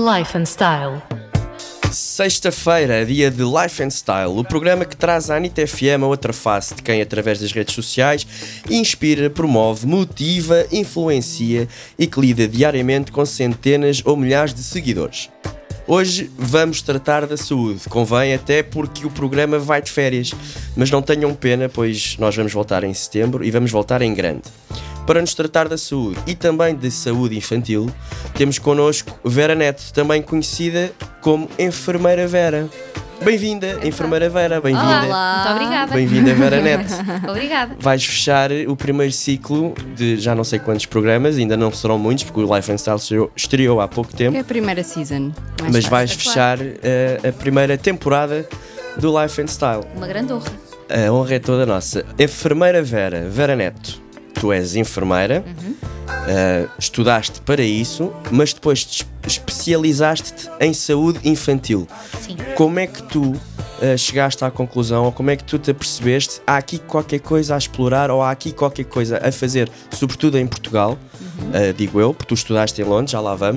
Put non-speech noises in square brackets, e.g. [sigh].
Life and Style. Sexta-feira, dia de Life and Style, o programa que traz à Anitta FM a outra face de quem, através das redes sociais, inspira, promove, motiva, influencia e que lida diariamente com centenas ou milhares de seguidores. Hoje vamos tratar da saúde, convém até porque o programa vai de férias, mas não tenham pena, pois nós vamos voltar em setembro e vamos voltar em grande. Para nos tratar da saúde e também de saúde infantil, temos connosco Vera Neto, também conhecida como Enfermeira Vera. Bem-vinda, Enfermeira Vera, bem-vinda. Olá. Muito obrigada. Bem-vinda, Vera [laughs] Neto. Obrigada. Vais fechar o primeiro ciclo de já não sei quantos programas, ainda não serão muitos, porque o Life and Style estreou, estreou há pouco tempo, É a primeira season. mais mas fácil. vais fechar eh, a primeira temporada do Life and Style. Uma grande honra. A honra é toda nossa. Enfermeira Vera, Vera Neto, tu és enfermeira, eh, estudaste para isso, mas depois te especializaste-te em saúde infantil. Sim. Como é que tu eh, chegaste à conclusão, ou como é que tu te apercebeste, há aqui qualquer coisa a explorar, ou há aqui qualquer coisa a fazer, sobretudo em Portugal, eh, digo eu, porque tu estudaste em Londres, já lá vamos,